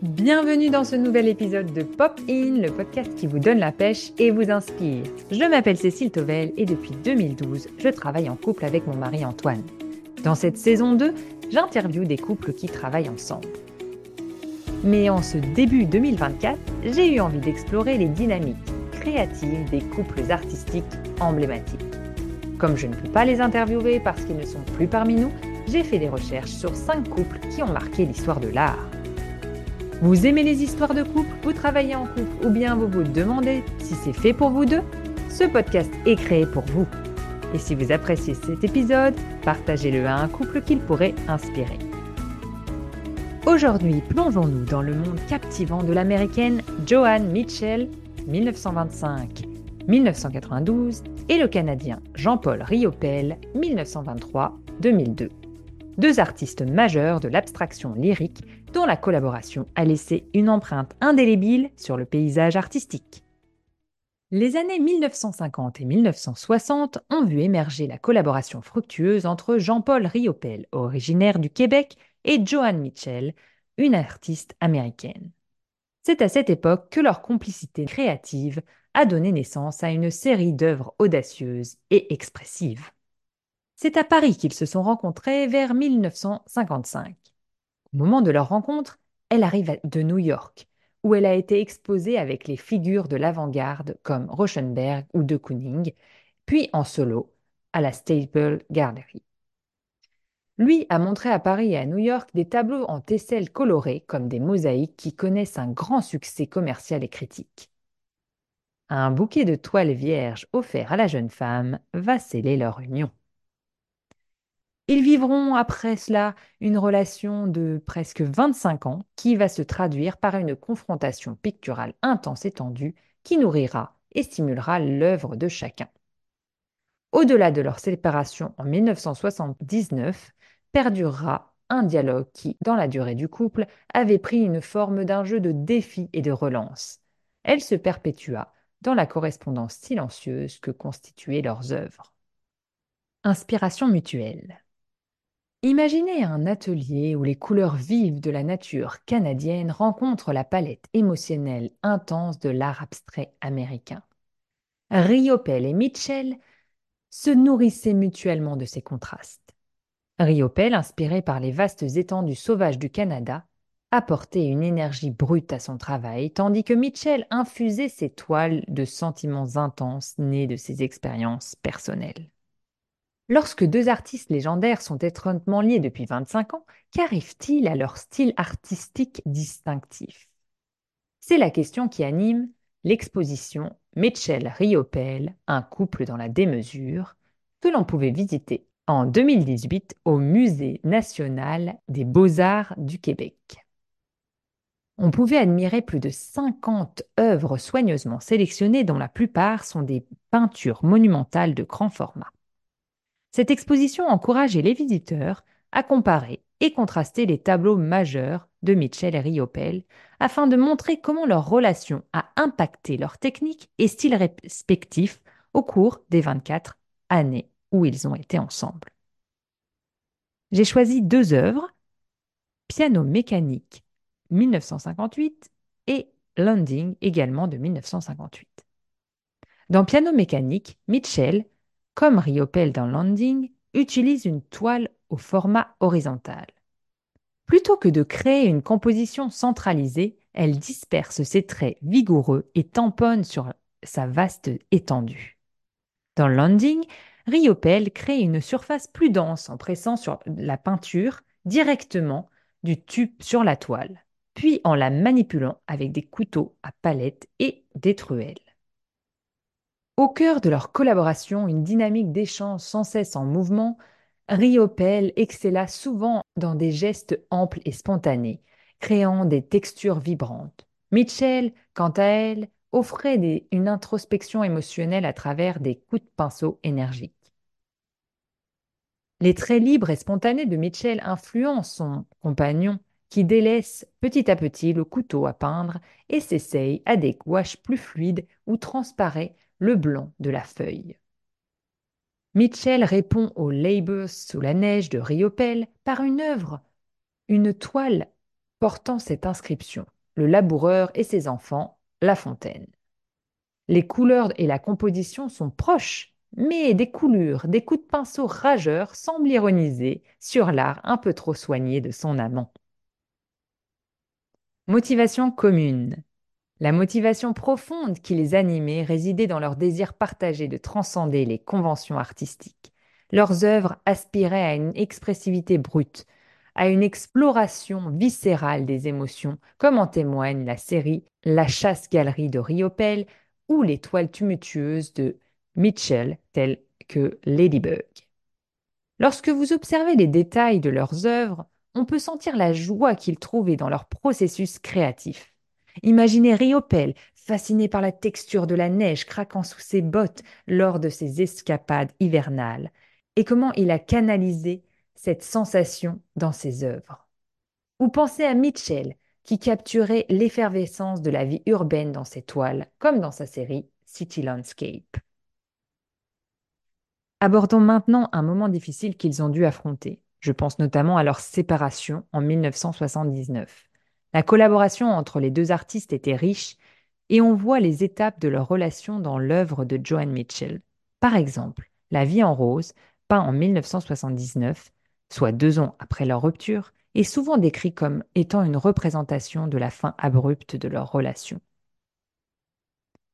Bienvenue dans ce nouvel épisode de Pop In, le podcast qui vous donne la pêche et vous inspire. Je m'appelle Cécile Tovel et depuis 2012, je travaille en couple avec mon mari Antoine. Dans cette saison 2, j'interviewe des couples qui travaillent ensemble. Mais en ce début 2024, j'ai eu envie d'explorer les dynamiques créatives des couples artistiques emblématiques. Comme je ne peux pas les interviewer parce qu'ils ne sont plus parmi nous, j'ai fait des recherches sur 5 couples qui ont marqué l'histoire de l'art. Vous aimez les histoires de couple, vous travaillez en couple ou bien vous vous demandez si c'est fait pour vous deux Ce podcast est créé pour vous. Et si vous appréciez cet épisode, partagez-le à un couple qu'il pourrait inspirer. Aujourd'hui, plongeons-nous dans le monde captivant de l'américaine Joanne Mitchell, 1925-1992, et le canadien Jean-Paul Riopel, 1923-2002 deux artistes majeurs de l'abstraction lyrique dont la collaboration a laissé une empreinte indélébile sur le paysage artistique. Les années 1950 et 1960 ont vu émerger la collaboration fructueuse entre Jean-Paul Riopel, originaire du Québec, et Joanne Mitchell, une artiste américaine. C'est à cette époque que leur complicité créative a donné naissance à une série d'œuvres audacieuses et expressives. C'est à Paris qu'ils se sont rencontrés vers 1955. Au moment de leur rencontre, elle arrive de New York, où elle a été exposée avec les figures de l'avant-garde comme Rauschenberg ou de Kooning, puis en solo à la Staple Gallery. Lui a montré à Paris et à New York des tableaux en tesselles colorées comme des mosaïques qui connaissent un grand succès commercial et critique. Un bouquet de toiles vierges offert à la jeune femme va sceller leur union. Ils vivront après cela une relation de presque 25 ans qui va se traduire par une confrontation picturale intense et tendue qui nourrira et stimulera l'œuvre de chacun. Au-delà de leur séparation en 1979, perdurera un dialogue qui, dans la durée du couple, avait pris une forme d'un jeu de défi et de relance. Elle se perpétua dans la correspondance silencieuse que constituaient leurs œuvres. Inspiration mutuelle. Imaginez un atelier où les couleurs vives de la nature canadienne rencontrent la palette émotionnelle intense de l'art abstrait américain. Riopel et Mitchell se nourrissaient mutuellement de ces contrastes. Riopel, inspiré par les vastes étendues sauvages du Canada, apportait une énergie brute à son travail, tandis que Mitchell infusait ses toiles de sentiments intenses nés de ses expériences personnelles. Lorsque deux artistes légendaires sont étroitement liés depuis 25 ans, qu'arrive-t-il à leur style artistique distinctif? C'est la question qui anime l'exposition Mitchell Riopel, un couple dans la démesure, que l'on pouvait visiter en 2018 au Musée national des beaux-arts du Québec. On pouvait admirer plus de 50 œuvres soigneusement sélectionnées dont la plupart sont des peintures monumentales de grand format. Cette exposition encourageait les visiteurs à comparer et contraster les tableaux majeurs de Mitchell et Riopel afin de montrer comment leur relation a impacté leur technique et style respectifs au cours des 24 années où ils ont été ensemble. J'ai choisi deux œuvres, Piano mécanique 1958 et Landing également de 1958. Dans Piano mécanique, Mitchell comme Riopel dans Landing, utilise une toile au format horizontal. Plutôt que de créer une composition centralisée, elle disperse ses traits vigoureux et tamponne sur sa vaste étendue. Dans Landing, Riopel crée une surface plus dense en pressant sur la peinture directement du tube sur la toile, puis en la manipulant avec des couteaux à palette et des truelles. Au cœur de leur collaboration, une dynamique d'échange sans cesse en mouvement, Riopel excella souvent dans des gestes amples et spontanés, créant des textures vibrantes. Mitchell, quant à elle, offrait une introspection émotionnelle à travers des coups de pinceau énergiques. Les traits libres et spontanés de Mitchell influencent son compagnon, qui délaisse petit à petit le couteau à peindre et s'essaye à des gouaches plus fluides où transparaît le blanc de la feuille. Mitchell répond au Labours sous la neige de Riopel par une œuvre, une toile portant cette inscription Le laboureur et ses enfants, La Fontaine. Les couleurs et la composition sont proches, mais des coulures, des coups de pinceau rageurs semblent ironiser sur l'art un peu trop soigné de son amant. Motivation commune. La motivation profonde qui les animait résidait dans leur désir partagé de transcender les conventions artistiques. Leurs œuvres aspiraient à une expressivité brute, à une exploration viscérale des émotions, comme en témoigne la série La chasse-galerie de Riopel ou les toiles tumultueuses de Mitchell, telles que Ladybug. Lorsque vous observez les détails de leurs œuvres, on peut sentir la joie qu'ils trouvaient dans leur processus créatif. Imaginez Riopel, fasciné par la texture de la neige craquant sous ses bottes lors de ses escapades hivernales, et comment il a canalisé cette sensation dans ses œuvres. Ou pensez à Mitchell, qui capturait l'effervescence de la vie urbaine dans ses toiles, comme dans sa série City Landscape. Abordons maintenant un moment difficile qu'ils ont dû affronter. Je pense notamment à leur séparation en 1979. La collaboration entre les deux artistes était riche et on voit les étapes de leur relation dans l'œuvre de Joan Mitchell. Par exemple, La vie en rose, peint en 1979, soit deux ans après leur rupture, est souvent décrit comme étant une représentation de la fin abrupte de leur relation.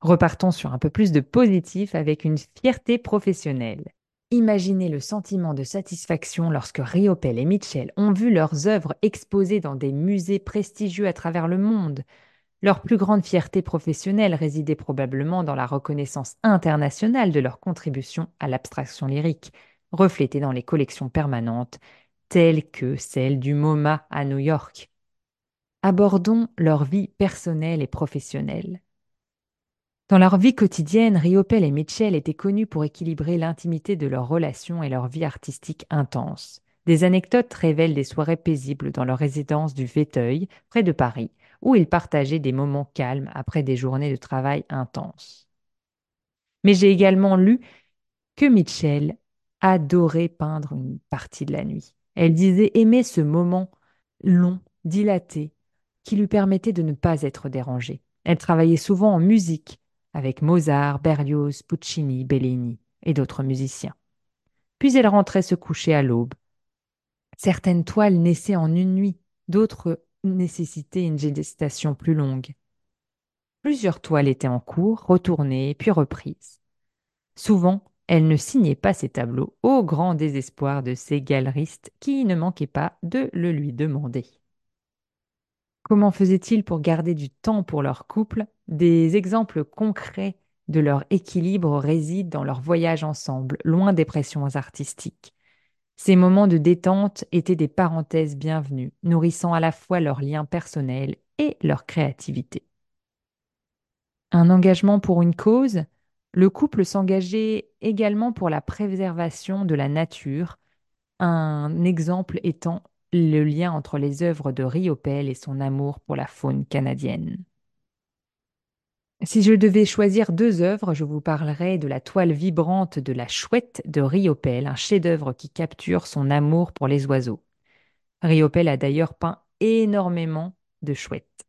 Repartons sur un peu plus de positif avec une fierté professionnelle. Imaginez le sentiment de satisfaction lorsque Riopel et Mitchell ont vu leurs œuvres exposées dans des musées prestigieux à travers le monde. Leur plus grande fierté professionnelle résidait probablement dans la reconnaissance internationale de leur contribution à l'abstraction lyrique, reflétée dans les collections permanentes, telles que celle du MoMA à New York. Abordons leur vie personnelle et professionnelle. Dans leur vie quotidienne, Riopel et Mitchell étaient connus pour équilibrer l'intimité de leurs relations et leur vie artistique intense. Des anecdotes révèlent des soirées paisibles dans leur résidence du Véteuil, près de Paris, où ils partageaient des moments calmes après des journées de travail intenses. Mais j'ai également lu que Mitchell adorait peindre une partie de la nuit. Elle disait aimer ce moment long, dilaté, qui lui permettait de ne pas être dérangée. Elle travaillait souvent en musique, avec Mozart, Berlioz, Puccini, Bellini et d'autres musiciens. Puis elle rentrait se coucher à l'aube. Certaines toiles naissaient en une nuit, d'autres nécessitaient une gestation plus longue. Plusieurs toiles étaient en cours, retournées, puis reprises. Souvent, elle ne signait pas ses tableaux, au grand désespoir de ses galeristes qui ne manquaient pas de le lui demander. Comment faisaient-ils pour garder du temps pour leur couple? Des exemples concrets de leur équilibre résident dans leur voyage ensemble, loin des pressions artistiques. Ces moments de détente étaient des parenthèses bienvenues, nourrissant à la fois leur lien personnel et leur créativité. Un engagement pour une cause, le couple s'engageait également pour la préservation de la nature, un exemple étant le lien entre les œuvres de Riopel et son amour pour la faune canadienne. Si je devais choisir deux œuvres, je vous parlerai de la toile vibrante de la chouette de Riopel, un chef-d'œuvre qui capture son amour pour les oiseaux. Riopel a d'ailleurs peint énormément de chouettes.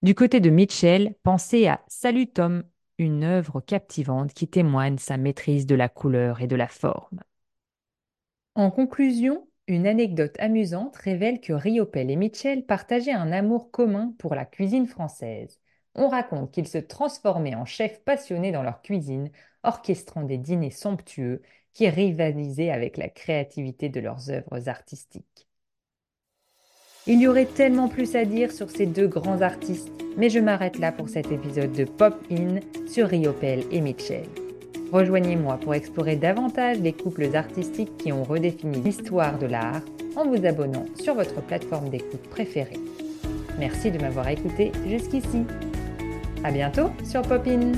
Du côté de Mitchell, pensez à Salut Tom, une œuvre captivante qui témoigne sa maîtrise de la couleur et de la forme. En conclusion, une anecdote amusante révèle que Riopel et Mitchell partageaient un amour commun pour la cuisine française. On raconte qu'ils se transformaient en chefs passionnés dans leur cuisine, orchestrant des dîners somptueux qui rivalisaient avec la créativité de leurs œuvres artistiques. Il y aurait tellement plus à dire sur ces deux grands artistes, mais je m'arrête là pour cet épisode de Pop In sur Riopel et Mitchell. Rejoignez-moi pour explorer davantage les couples artistiques qui ont redéfini l'histoire de l'art en vous abonnant sur votre plateforme d'écoute préférée. Merci de m'avoir écouté jusqu'ici. À bientôt sur Popin.